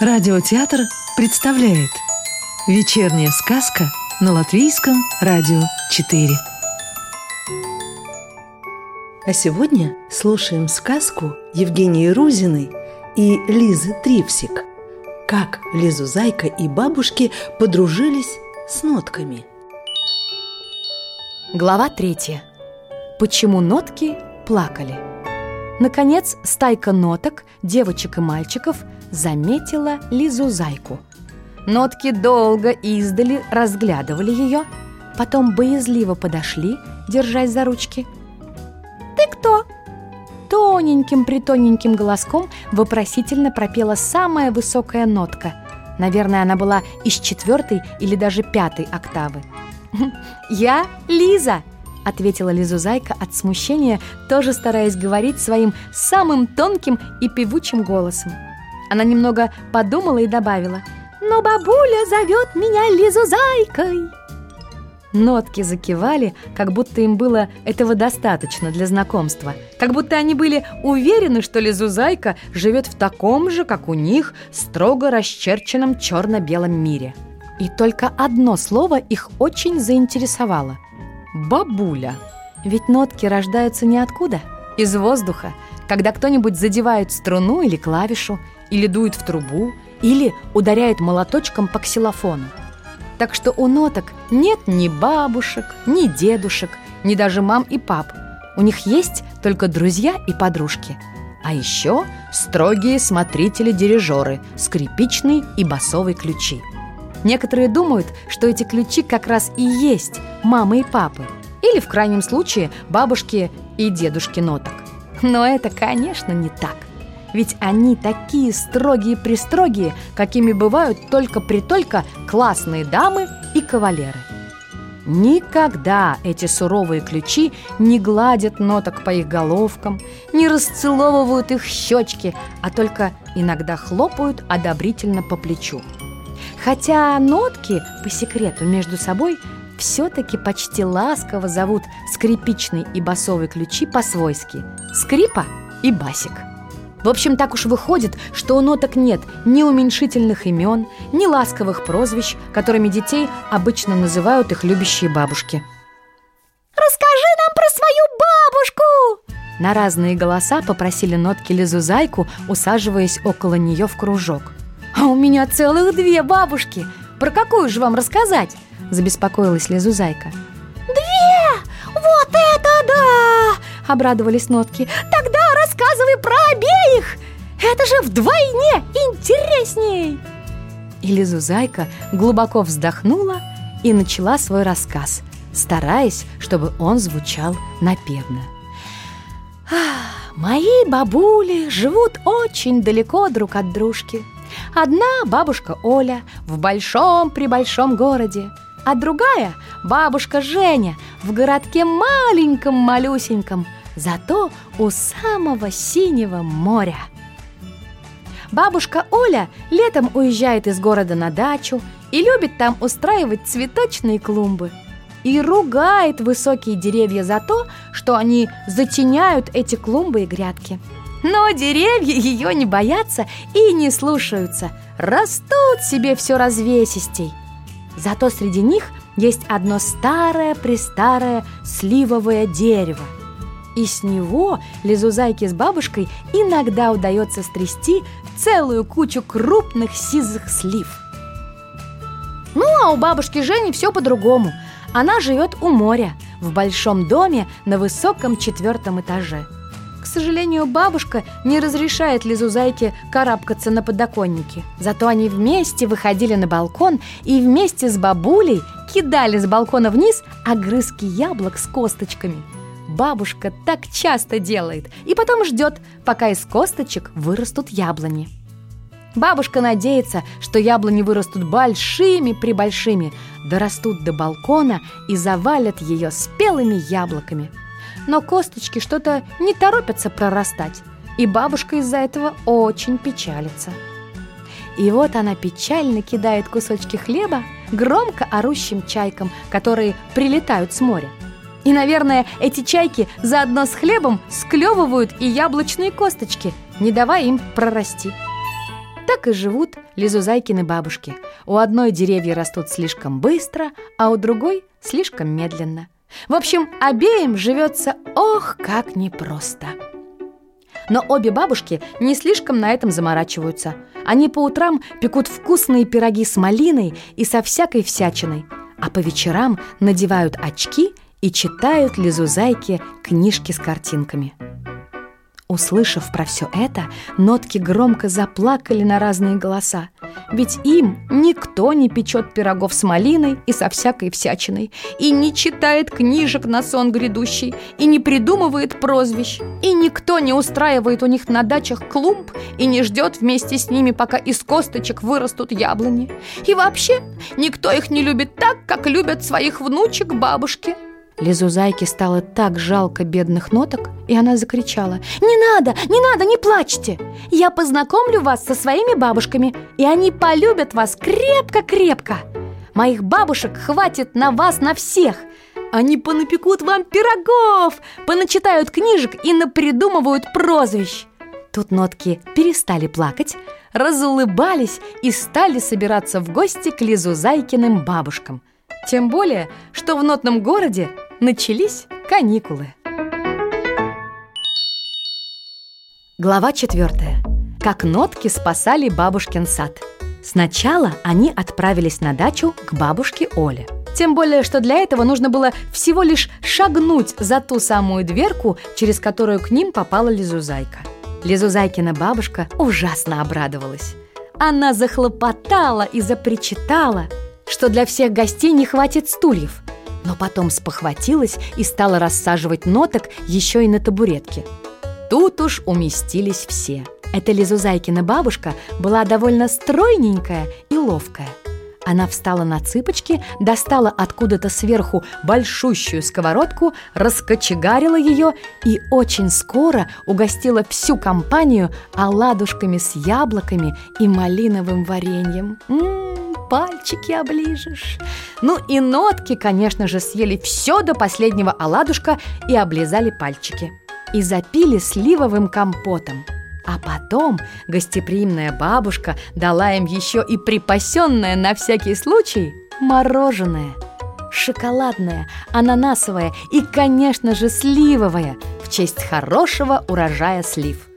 Радиотеатр представляет Вечерняя сказка на Латвийском радио 4 А сегодня слушаем сказку Евгении Рузиной и Лизы Трипсик Как Лизу Зайка и бабушки подружились с нотками Глава третья. Почему нотки плакали? Наконец, стайка ноток, девочек и мальчиков, заметила Лизу Зайку. Нотки долго издали разглядывали ее, потом боязливо подошли, держась за ручки. «Ты кто?» Тоненьким-притоненьким голоском вопросительно пропела самая высокая нотка. Наверное, она была из четвертой или даже пятой октавы. «Я Лиза!» — ответила Лизузайка от смущения, тоже стараясь говорить своим самым тонким и певучим голосом. Она немного подумала и добавила «Но бабуля зовет меня Лизузайкой!» Нотки закивали, как будто им было этого достаточно для знакомства, как будто они были уверены, что Лизузайка живет в таком же, как у них, строго расчерченном черно-белом мире – и только одно слово их очень заинтересовало – «бабуля». Ведь нотки рождаются ниоткуда, из воздуха, когда кто-нибудь задевает струну или клавишу, или дует в трубу, или ударяет молоточком по ксилофону. Так что у ноток нет ни бабушек, ни дедушек, ни даже мам и пап. У них есть только друзья и подружки. А еще строгие смотрители-дирижеры, скрипичный и басовый ключи – Некоторые думают, что эти ключи как раз и есть мамы и папы. Или, в крайнем случае, бабушки и дедушки ноток. Но это, конечно, не так. Ведь они такие строгие-пристрогие, какими бывают только-притолько классные дамы и кавалеры. Никогда эти суровые ключи не гладят ноток по их головкам, не расцеловывают их щечки, а только иногда хлопают одобрительно по плечу. Хотя нотки, по секрету между собой, все-таки почти ласково зовут скрипичный и басовый ключи по-свойски – скрипа и басик. В общем, так уж выходит, что у ноток нет ни уменьшительных имен, ни ласковых прозвищ, которыми детей обычно называют их любящие бабушки. «Расскажи нам про свою бабушку!» На разные голоса попросили нотки Лизузайку, усаживаясь около нее в кружок – «А у меня целых две бабушки! Про какую же вам рассказать?» Забеспокоилась Лизузайка. «Две! Вот это да!» Обрадовались нотки. «Тогда рассказывай про обеих! Это же вдвойне интересней!» И Лизузайка глубоко вздохнула и начала свой рассказ, стараясь, чтобы он звучал напевно. «Мои бабули живут очень далеко друг от дружки», Одна бабушка Оля в большом-пребольшом городе, а другая бабушка Женя в городке маленьком-малюсеньком, зато у самого синего моря. Бабушка Оля летом уезжает из города на дачу и любит там устраивать цветочные клумбы. И ругает высокие деревья за то, что они затеняют эти клумбы и грядки – но деревья ее не боятся и не слушаются, растут себе все развесистей. Зато среди них есть одно старое-престарое сливовое дерево. И с него Лизузайке с бабушкой иногда удается стрясти целую кучу крупных сизых слив. Ну, а у бабушки Жени все по-другому. Она живет у моря, в большом доме на высоком четвертом этаже – сожалению, бабушка не разрешает Лизузайке карабкаться на подоконнике. Зато они вместе выходили на балкон и вместе с бабулей кидали с балкона вниз огрызки яблок с косточками. Бабушка так часто делает и потом ждет, пока из косточек вырастут яблони. Бабушка надеется, что яблони вырастут большими-пребольшими, дорастут до балкона и завалят ее спелыми яблоками – но косточки что-то не торопятся прорастать, и бабушка из-за этого очень печалится. И вот она печально кидает кусочки хлеба громко орущим чайкам, которые прилетают с моря. И, наверное, эти чайки заодно с хлебом склевывают и яблочные косточки, не давая им прорасти. Так и живут Лизузайкины бабушки. У одной деревья растут слишком быстро, а у другой слишком медленно. В общем, обеим живется ох, как непросто. Но обе бабушки не слишком на этом заморачиваются. Они по утрам пекут вкусные пироги с малиной и со всякой всячиной, а по вечерам надевают очки и читают Лизузайке книжки с картинками. Услышав про все это, нотки громко заплакали на разные голоса. Ведь им никто не печет пирогов с малиной и со всякой всячиной, и не читает книжек на сон грядущий, и не придумывает прозвищ, и никто не устраивает у них на дачах клумб и не ждет вместе с ними, пока из косточек вырастут яблони. И вообще никто их не любит так, как любят своих внучек бабушки. Лизузайке стало так жалко бедных ноток, и она закричала «Не надо, не надо, не плачьте! Я познакомлю вас со своими бабушками, и они полюбят вас крепко-крепко! Моих бабушек хватит на вас на всех! Они понапекут вам пирогов, поначитают книжек и напридумывают прозвищ!» Тут нотки перестали плакать, разулыбались и стали собираться в гости к Лизузайкиным бабушкам – тем более, что в нотном городе начались каникулы. Глава четвертая. Как нотки спасали бабушкин сад. Сначала они отправились на дачу к бабушке Оле. Тем более, что для этого нужно было всего лишь шагнуть за ту самую дверку, через которую к ним попала Лизузайка. Лизузайкина бабушка ужасно обрадовалась. Она захлопотала и запричитала – что для всех гостей не хватит стульев, но потом спохватилась и стала рассаживать ноток еще и на табуретке. Тут уж уместились все. Эта Лизузайкина бабушка была довольно стройненькая и ловкая. Она встала на цыпочки, достала откуда-то сверху большущую сковородку, раскочегарила ее и очень скоро угостила всю компанию оладушками с яблоками и малиновым вареньем. М-м-м! Пальчики оближешь. Ну и нотки, конечно же, съели все до последнего оладушка и облизали пальчики. И запили сливовым компотом. А потом гостеприимная бабушка дала им еще и припасенное на всякий случай мороженое. Шоколадное, ананасовое и, конечно же, сливовое в честь хорошего урожая слив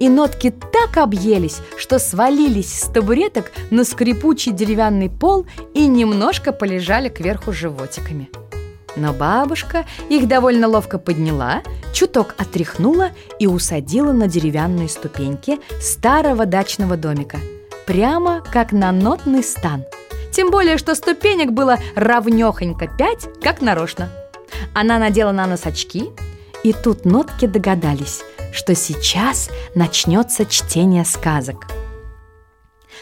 и нотки так объелись, что свалились с табуреток на скрипучий деревянный пол и немножко полежали кверху животиками. Но бабушка их довольно ловко подняла, чуток отряхнула и усадила на деревянные ступеньки старого дачного домика, прямо как на нотный стан. Тем более, что ступенек было равнёхонько пять, как нарочно. Она надела на нос очки, и тут нотки догадались – что сейчас начнется чтение сказок.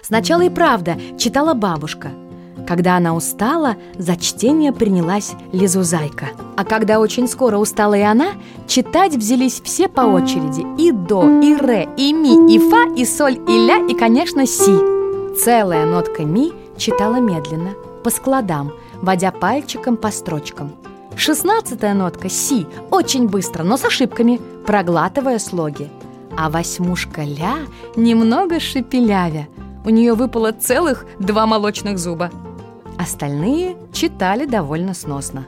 Сначала и правда читала бабушка. Когда она устала, за чтение принялась Лизузайка. А когда очень скоро устала и она, читать взялись все по очереди. И до, и ре, и ми, и фа, и соль, и ля, и, конечно, си. Целая нотка ми читала медленно, по складам, водя пальчиком по строчкам – Шестнадцатая нотка «си» очень быстро, но с ошибками, проглатывая слоги. А восьмушка «ля» немного шепелявя. У нее выпало целых два молочных зуба. Остальные читали довольно сносно.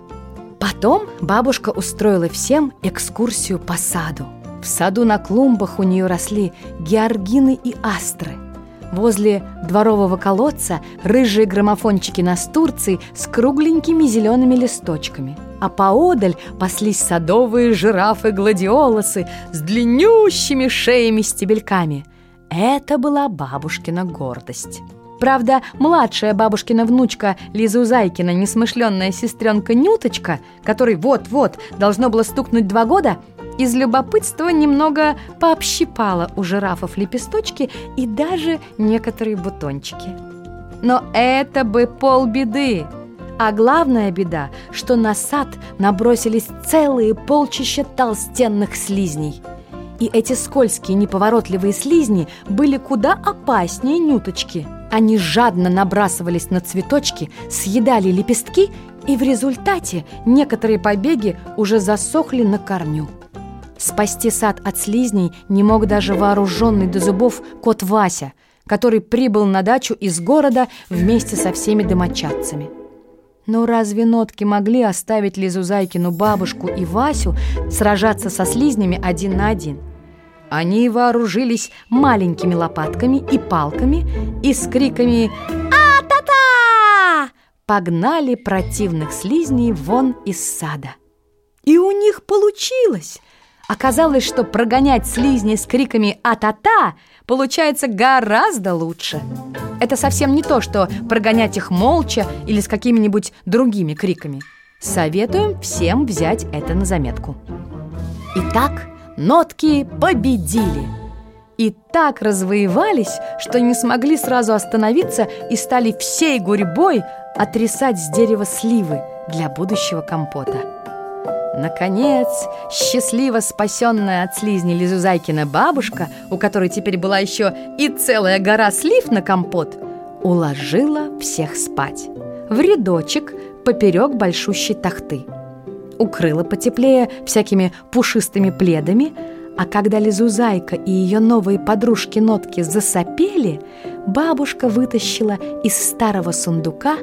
Потом бабушка устроила всем экскурсию по саду. В саду на клумбах у нее росли георгины и астры – Возле дворового колодца рыжие граммофончики настурции с кругленькими зелеными листочками. А поодаль паслись садовые жирафы-гладиолусы с длиннющими шеями-стебельками. Это была бабушкина гордость. Правда, младшая бабушкина внучка Лиза Узайкина, несмышленная сестренка Нюточка, которой вот-вот должно было стукнуть два года, из любопытства немного пообщипала у жирафов лепесточки и даже некоторые бутончики. Но это бы полбеды. А главная беда, что на сад набросились целые полчища толстенных слизней. И эти скользкие неповоротливые слизни были куда опаснее нюточки. Они жадно набрасывались на цветочки, съедали лепестки, и в результате некоторые побеги уже засохли на корню. Спасти сад от слизней не мог даже вооруженный до зубов кот Вася, который прибыл на дачу из города вместе со всеми домочадцами. Но разве нотки могли оставить Лизу Зайкину бабушку и Васю сражаться со слизнями один на один? Они вооружились маленькими лопатками и палками и с криками «А-та-та!» погнали противных слизней вон из сада. И у них получилось! Оказалось, что прогонять слизни с криками «А-та-та» получается гораздо лучше. Это совсем не то, что прогонять их молча или с какими-нибудь другими криками. Советуем всем взять это на заметку. Итак, нотки победили. И так развоевались, что не смогли сразу остановиться и стали всей гурьбой отрисать с дерева сливы для будущего компота. Наконец, счастливо спасенная от слизни Лизузайкина бабушка, у которой теперь была еще и целая гора слив на компот, уложила всех спать. В рядочек поперек большущей тахты. Укрыла потеплее всякими пушистыми пледами, а когда Лизузайка и ее новые подружки-нотки засопели, бабушка вытащила из старого сундука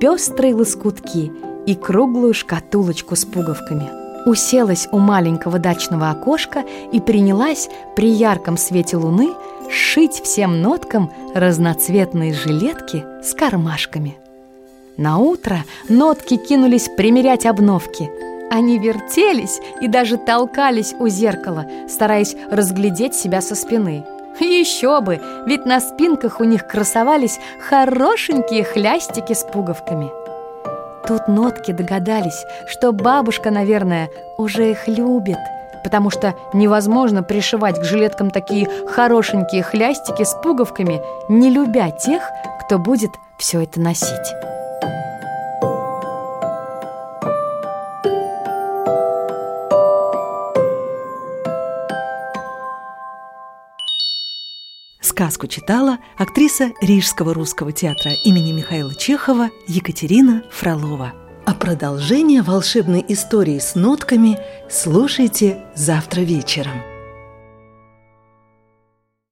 пестрые лоскутки – и круглую шкатулочку с пуговками. Уселась у маленького дачного окошка и принялась при ярком свете луны шить всем ноткам разноцветные жилетки с кармашками. На утро нотки кинулись примерять обновки. Они вертелись и даже толкались у зеркала, стараясь разглядеть себя со спины. Еще бы, ведь на спинках у них красовались хорошенькие хлястики с пуговками – Тут нотки догадались, что бабушка, наверное, уже их любит, потому что невозможно пришивать к жилеткам такие хорошенькие хлястики с пуговками, не любя тех, кто будет все это носить. Сказку читала актриса Рижского русского театра имени Михаила Чехова Екатерина Фролова. А продолжение волшебной истории с нотками слушайте завтра вечером.